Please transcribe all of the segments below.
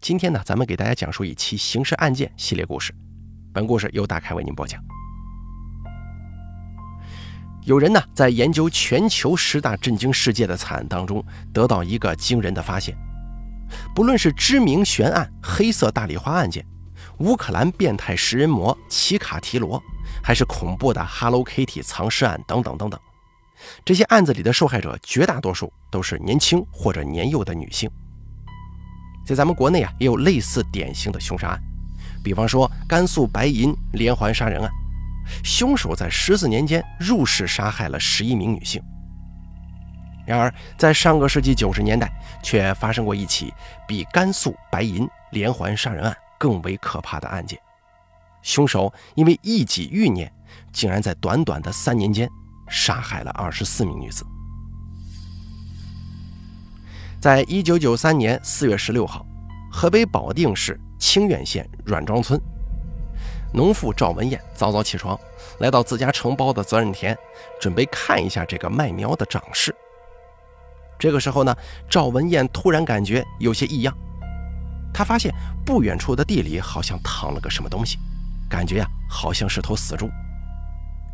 今天呢，咱们给大家讲述一期刑事案件系列故事。本故事由大开为您播讲。有人呢，在研究全球十大震惊世界的惨案当中，得到一个惊人的发现：不论是知名悬案黑色大丽花案件、乌克兰变态食人魔奇卡提罗，还是恐怖的 Hello Kitty 藏尸案等等等等，这些案子里的受害者绝大多数都是年轻或者年幼的女性。在咱们国内啊，也有类似典型的凶杀案，比方说甘肃白银连环杀人案，凶手在十四年间入室杀害了十一名女性。然而，在上个世纪九十年代，却发生过一起比甘肃白银连环杀人案更为可怕的案件，凶手因为一己欲念，竟然在短短的三年间杀害了二十四名女子。在一九九三年四月十六号，河北保定市清苑县阮庄村，农妇赵文艳早早起床，来到自家承包的责任田，准备看一下这个麦苗的长势。这个时候呢，赵文艳突然感觉有些异样，她发现不远处的地里好像躺了个什么东西，感觉呀好像是头死猪。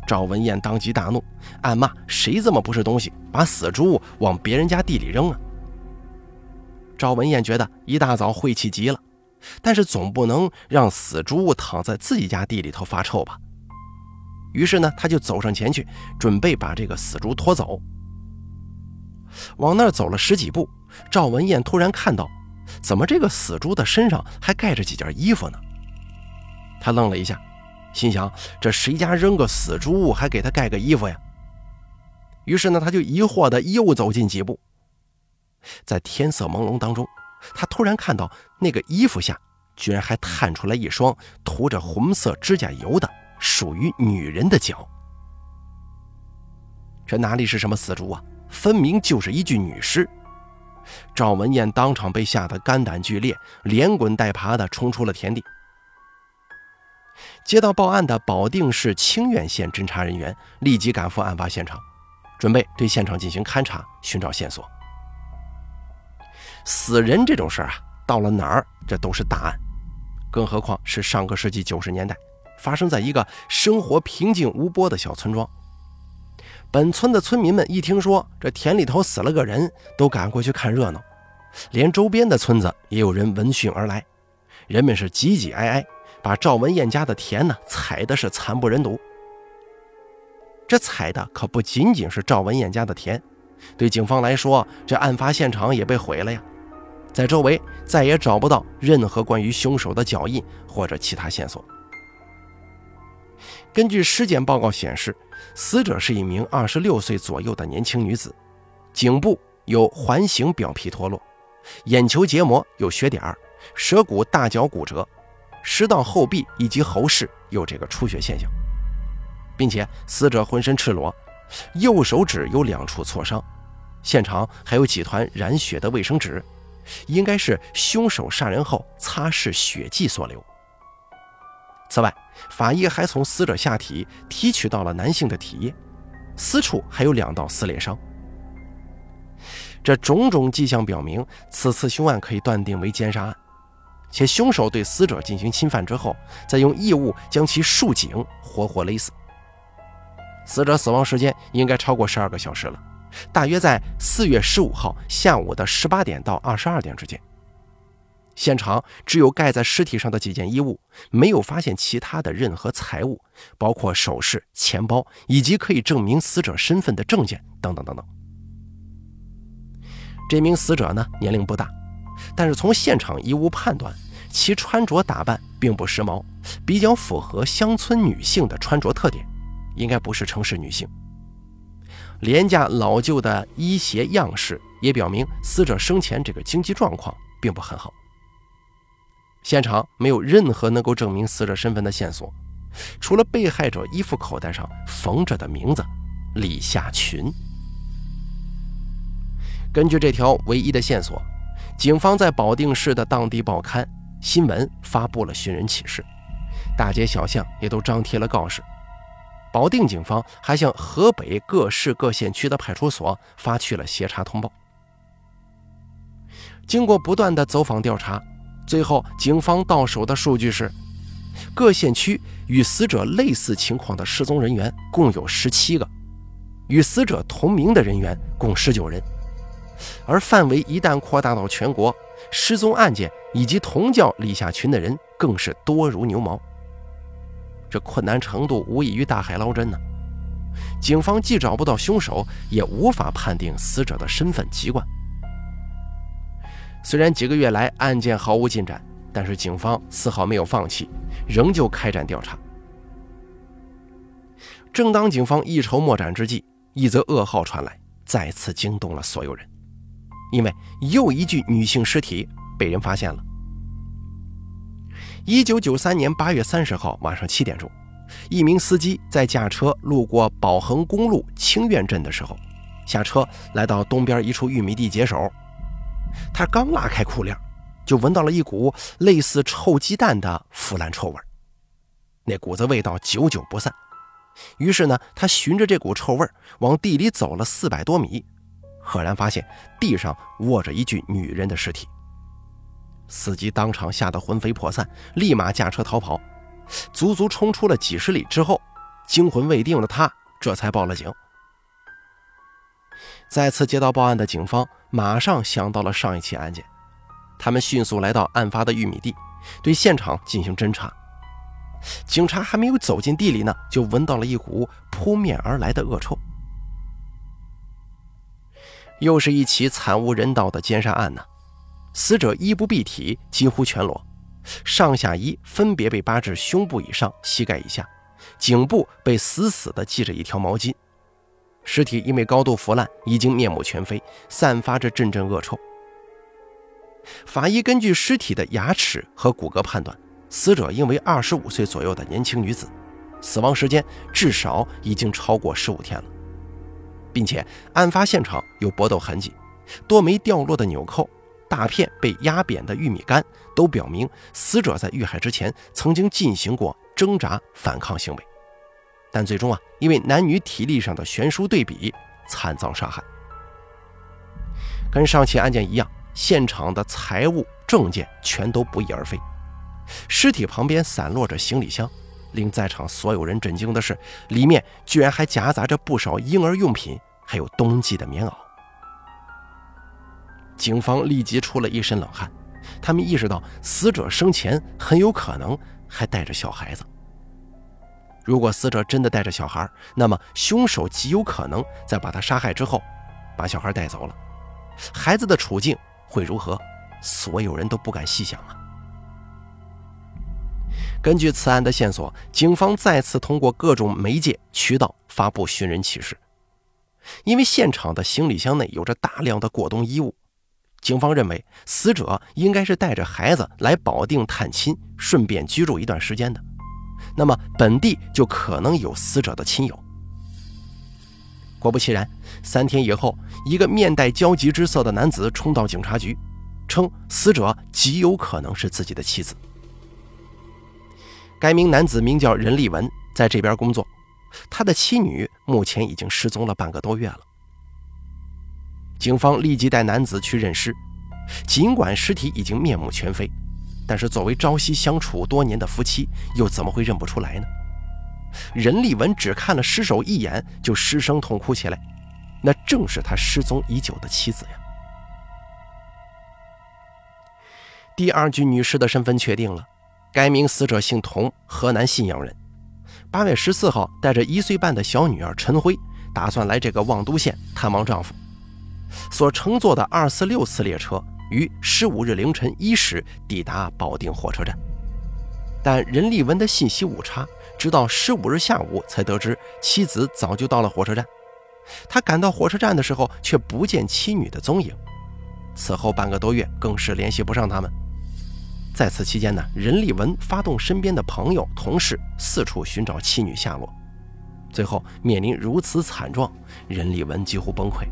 赵文艳当即大怒，暗骂：“谁这么不是东西，把死猪往别人家地里扔啊！”赵文艳觉得一大早晦气极了，但是总不能让死猪躺在自己家地里头发臭吧。于是呢，他就走上前去，准备把这个死猪拖走。往那儿走了十几步，赵文艳突然看到，怎么这个死猪的身上还盖着几件衣服呢？他愣了一下，心想：这谁家扔个死猪还给他盖个衣服呀？于是呢，他就疑惑的又走近几步。在天色朦胧当中，他突然看到那个衣服下居然还探出来一双涂着红色指甲油的属于女人的脚。这哪里是什么死猪啊？分明就是一具女尸！赵文艳当场被吓得肝胆俱裂，连滚带爬的冲出了田地。接到报案的保定市清苑县侦查人员立即赶赴案发现场，准备对现场进行勘查，寻找线索。死人这种事儿啊，到了哪儿这都是大案，更何况是上个世纪九十年代发生在一个生活平静无波的小村庄。本村的村民们一听说这田里头死了个人，都赶过去看热闹，连周边的村子也有人闻讯而来。人们是挤挤挨挨，把赵文艳家的田呢踩的是惨不忍睹。这踩的可不仅仅是赵文艳家的田，对警方来说，这案发现场也被毁了呀。在周围再也找不到任何关于凶手的脚印或者其他线索。根据尸检报告显示，死者是一名二十六岁左右的年轻女子，颈部有环形表皮脱落，眼球结膜有血点，舌骨大角骨折，食道后壁以及喉室有这个出血现象，并且死者浑身赤裸，右手指有两处挫伤，现场还有几团染血的卫生纸。应该是凶手杀人后擦拭血迹所留。此外，法医还从死者下体提取到了男性的体液，私处还有两道撕裂伤。这种种迹象表明，此次凶案可以断定为奸杀案，且凶手对死者进行侵犯之后，再用异物将其束颈，活活勒死。死者死亡时间应该超过十二个小时了。大约在四月十五号下午的十八点到二十二点之间，现场只有盖在尸体上的几件衣物，没有发现其他的任何财物，包括首饰、钱包以及可以证明死者身份的证件等等等等。这名死者呢，年龄不大，但是从现场衣物判断，其穿着打扮并不时髦，比较符合乡村女性的穿着特点，应该不是城市女性。廉价老旧的衣鞋样式也表明死者生前这个经济状况并不很好。现场没有任何能够证明死者身份的线索，除了被害者衣服口袋上缝着的名字李夏群。根据这条唯一的线索，警方在保定市的当地报刊新闻发布了寻人启事，大街小巷也都张贴了告示。保定警方还向河北各市各县区的派出所发去了协查通报。经过不断的走访调查，最后，警方到手的数据是，各县区与死者类似情况的失踪人员共有十七个，与死者同名的人员共十九人，而范围一旦扩大到全国，失踪案件以及同叫李下群的人更是多如牛毛。这困难程度无异于大海捞针呢。警方既找不到凶手，也无法判定死者的身份籍贯。虽然几个月来案件毫无进展，但是警方丝毫没有放弃，仍旧开展调查。正当警方一筹莫展之际，一则噩耗传来，再次惊动了所有人，因为又一具女性尸体被人发现了。一九九三年八月三十号晚上七点钟，一名司机在驾车路过宝恒公路清苑镇的时候，下车来到东边一处玉米地解手。他刚拉开裤链，就闻到了一股类似臭鸡蛋的腐烂臭味那股子味道久久不散。于是呢，他循着这股臭味往地里走了四百多米，赫然发现地上卧着一具女人的尸体。司机当场吓得魂飞魄散，立马驾车逃跑。足足冲出了几十里之后，惊魂未定的他这才报了警。再次接到报案的警方马上想到了上一起案件，他们迅速来到案发的玉米地，对现场进行侦查。警察还没有走进地里呢，就闻到了一股扑面而来的恶臭。又是一起惨无人道的奸杀案呢！死者衣不蔽体，几乎全裸，上下衣分别被扒至胸部以上、膝盖以下，颈部被死死地系着一条毛巾。尸体因为高度腐烂，已经面目全非，散发着阵阵恶臭。法医根据尸体的牙齿和骨骼判断，死者应为二十五岁左右的年轻女子，死亡时间至少已经超过十五天了，并且案发现场有搏斗痕迹，多枚掉落的纽扣，大片被压扁的玉米杆，都表明死者在遇害之前曾经进行过挣扎反抗行为。但最终啊，因为男女体力上的悬殊对比，惨遭杀害。跟上起案件一样，现场的财物证件全都不翼而飞。尸体旁边散落着行李箱，令在场所有人震惊的是，里面居然还夹杂着不少婴儿用品，还有冬季的棉袄。警方立即出了一身冷汗，他们意识到死者生前很有可能还带着小孩子。如果死者真的带着小孩，那么凶手极有可能在把他杀害之后，把小孩带走了。孩子的处境会如何？所有人都不敢细想啊。根据此案的线索，警方再次通过各种媒介渠道发布寻人启事。因为现场的行李箱内有着大量的过冬衣物，警方认为死者应该是带着孩子来保定探亲，顺便居住一段时间的。那么本地就可能有死者的亲友。果不其然，三天以后，一个面带焦急之色的男子冲到警察局，称死者极有可能是自己的妻子。该名男子名叫任立文，在这边工作，他的妻女目前已经失踪了半个多月了。警方立即带男子去认尸，尽管尸体已经面目全非。但是，作为朝夕相处多年的夫妻，又怎么会认不出来呢？任立文只看了尸首一眼，就失声痛哭起来。那正是他失踪已久的妻子呀。第二具女尸的身份确定了，该名死者姓童，河南信阳人。八月十四号，带着一岁半的小女儿陈辉，打算来这个望都县探望丈夫，所乘坐的二四六次列车。于十五日凌晨一时抵达保定火车站，但任立文的信息误差，直到十五日下午才得知妻子早就到了火车站。他赶到火车站的时候，却不见妻女的踪影。此后半个多月，更是联系不上他们。在此期间呢，任立文发动身边的朋友、同事四处寻找妻女下落，最后面临如此惨状，任立文几乎崩溃。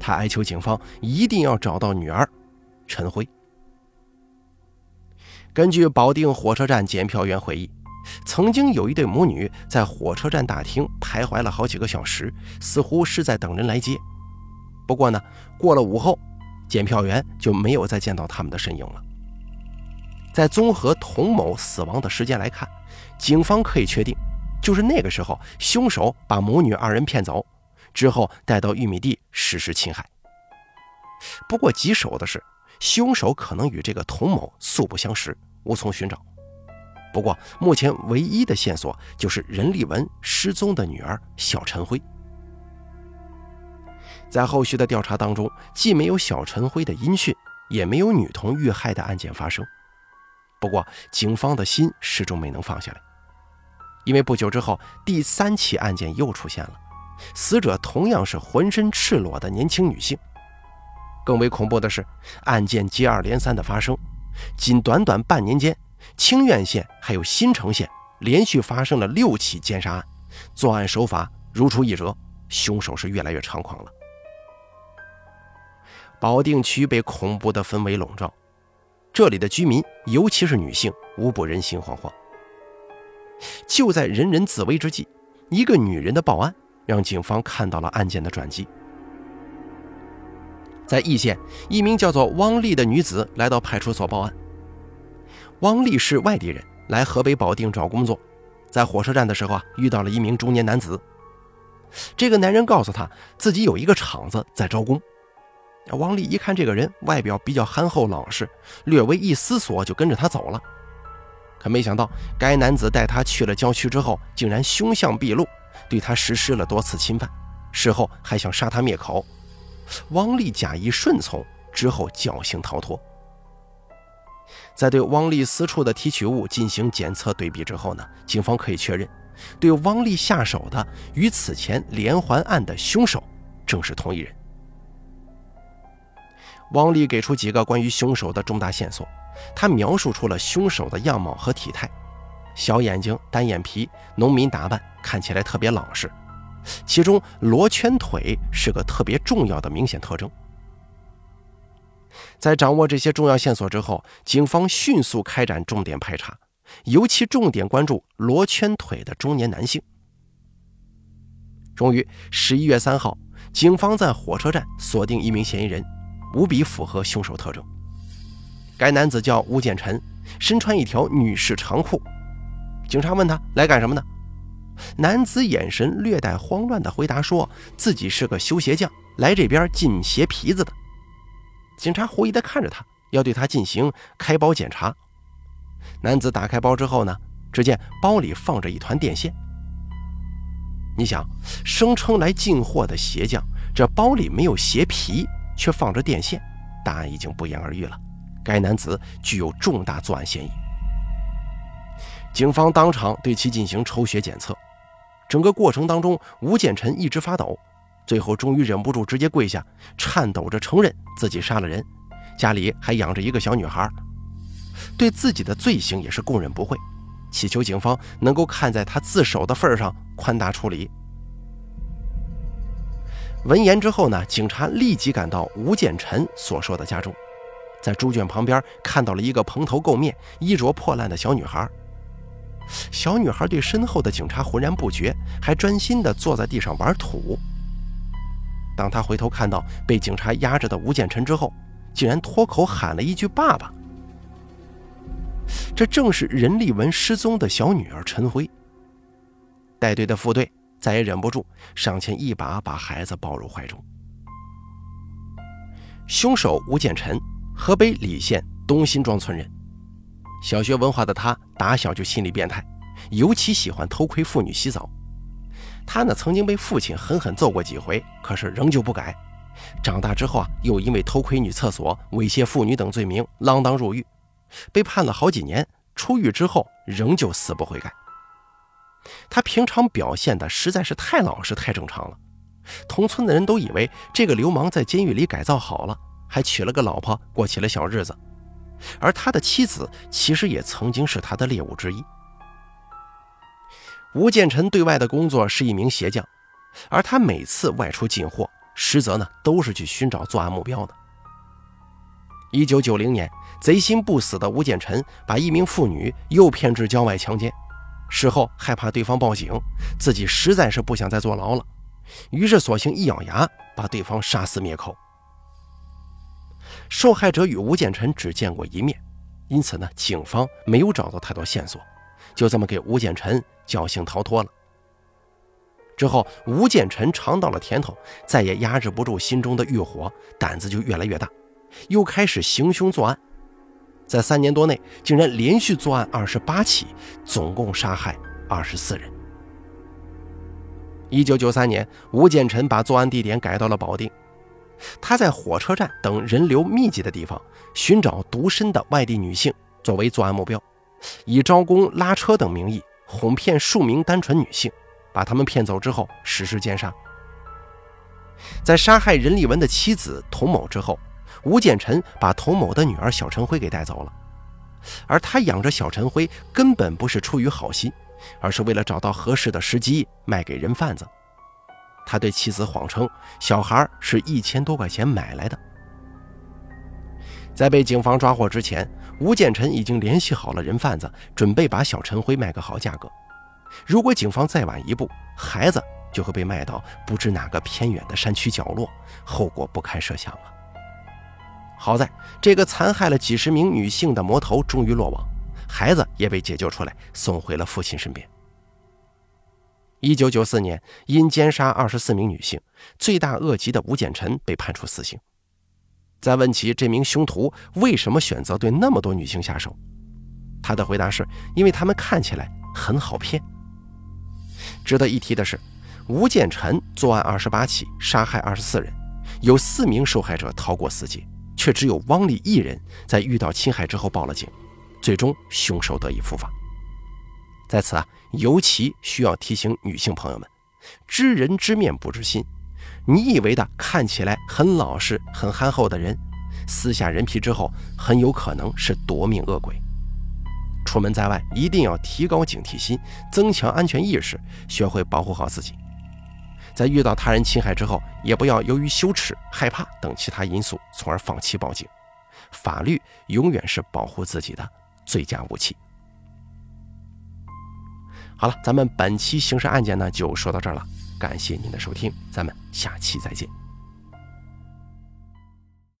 他哀求警方一定要找到女儿。陈辉。根据保定火车站检票员回忆，曾经有一对母女在火车站大厅徘徊了好几个小时，似乎是在等人来接。不过呢，过了午后，检票员就没有再见到他们的身影了。在综合童某死亡的时间来看，警方可以确定，就是那个时候凶手把母女二人骗走，之后带到玉米地实施侵害。不过棘手的是，凶手可能与这个童某素不相识，无从寻找。不过目前唯一的线索就是任立文失踪的女儿小陈辉。在后续的调查当中，既没有小陈辉的音讯，也没有女童遇害的案件发生。不过，警方的心始终没能放下来，因为不久之后，第三起案件又出现了，死者同样是浑身赤裸的年轻女性。更为恐怖的是，案件接二连三的发生，仅短短半年间，清苑县还有新城县连续发生了六起奸杀案，作案手法如出一辙，凶手是越来越猖狂了。保定区被恐怖的氛围笼罩，这里的居民，尤其是女性，无不人心惶惶。就在人人自危之际，一个女人的报案让警方看到了案件的转机。在易县，一名叫做汪丽的女子来到派出所报案。汪丽是外地人，来河北保定找工作，在火车站的时候啊，遇到了一名中年男子。这个男人告诉他自己有一个厂子在招工。汪丽一看这个人外表比较憨厚老实，略微一思索就跟着他走了。可没想到，该男子带他去了郊区之后，竟然凶相毕露，对他实施了多次侵犯，事后还想杀他灭口。汪丽假意顺从，之后侥幸逃脱。在对汪丽私处的提取物进行检测对比之后呢，警方可以确认，对汪丽下手的与此前连环案的凶手正是同一人。汪丽给出几个关于凶手的重大线索，他描述出了凶手的样貌和体态：小眼睛、单眼皮、农民打扮，看起来特别老实。其中罗圈腿是个特别重要的明显特征。在掌握这些重要线索之后，警方迅速开展重点排查，尤其重点关注罗圈腿的中年男性。终于，十一月三号，警方在火车站锁定一名嫌疑人。无比符合凶手特征。该男子叫吴建臣，身穿一条女士长裤。警察问他来干什么呢？男子眼神略带慌乱地回答说：“自己是个修鞋匠，来这边进鞋皮子的。”警察狐疑地看着他，要对他进行开包检查。男子打开包之后呢，只见包里放着一团电线。你想，声称来进货的鞋匠，这包里没有鞋皮？却放着电线，答案已经不言而喻了。该男子具有重大作案嫌疑。警方当场对其进行抽血检测，整个过程当中，吴建臣一直发抖，最后终于忍不住直接跪下，颤抖着承认自己杀了人，家里还养着一个小女孩，对自己的罪行也是供认不讳，祈求警方能够看在他自首的份上宽大处理。闻言之后呢，警察立即赶到吴建臣所说的家中，在猪圈旁边看到了一个蓬头垢面、衣着破烂的小女孩。小女孩对身后的警察浑然不觉，还专心地坐在地上玩土。当他回头看到被警察压着的吴建臣之后，竟然脱口喊了一句“爸爸”。这正是任立文失踪的小女儿陈辉。带队的副队。再也忍不住，上前一把把孩子抱入怀中。凶手吴建臣，河北礼县东辛庄村人，小学文化的他打小就心理变态，尤其喜欢偷窥妇女洗澡。他呢曾经被父亲狠狠揍过几回，可是仍旧不改。长大之后啊，又因为偷窥女厕所、猥亵妇女等罪名锒铛入狱，被判了好几年。出狱之后，仍旧死不悔改。他平常表现的实在是太老实、太正常了，同村的人都以为这个流氓在监狱里改造好了，还娶了个老婆，过起了小日子。而他的妻子其实也曾经是他的猎物之一。吴建臣对外的工作是一名鞋匠，而他每次外出进货，实则呢都是去寻找作案目标的。一九九零年，贼心不死的吴建臣把一名妇女诱骗至郊外强奸。事后害怕对方报警，自己实在是不想再坐牢了，于是索性一咬牙把对方杀死灭口。受害者与吴建臣只见过一面，因此呢，警方没有找到太多线索，就这么给吴建臣侥幸逃脱了。之后，吴建臣尝到了甜头，再也压制不住心中的欲火，胆子就越来越大，又开始行凶作案。在三年多内，竟然连续作案二十八起，总共杀害二十四人。一九九三年，吴建臣把作案地点改到了保定。他在火车站等人流密集的地方寻找独身的外地女性作为作案目标，以招工、拉车等名义哄骗数名单纯女性，把她们骗走之后实施奸杀。在杀害任立文的妻子童某之后，吴建臣把童某的女儿小陈辉给带走了。而他养着小陈辉根本不是出于好心，而是为了找到合适的时机卖给人贩子。他对妻子谎称，小孩是一千多块钱买来的。在被警方抓获之前，吴建臣已经联系好了人贩子，准备把小陈辉卖个好价格。如果警方再晚一步，孩子就会被卖到不知哪个偏远的山区角落，后果不堪设想啊！好在这个残害了几十名女性的魔头终于落网，孩子也被解救出来，送回了父亲身边。一九九四年，因奸杀二十四名女性，罪大恶极的吴建臣被判处死刑。再问起这名凶徒为什么选择对那么多女性下手，他的回答是：因为他们看起来很好骗。值得一提的是，吴建臣作案二十八起，杀害二十四人，有四名受害者逃过死劫，却只有汪丽一人在遇到侵害之后报了警，最终凶手得以伏法。在此啊，尤其需要提醒女性朋友们：知人知面不知心。你以为的看起来很老实、很憨厚的人，撕下人皮之后，很有可能是夺命恶鬼。出门在外，一定要提高警惕心，增强安全意识，学会保护好自己。在遇到他人侵害之后，也不要由于羞耻、害怕等其他因素，从而放弃报警。法律永远是保护自己的最佳武器。好了，咱们本期刑事案件呢就说到这儿了，感谢您的收听，咱们下期再见。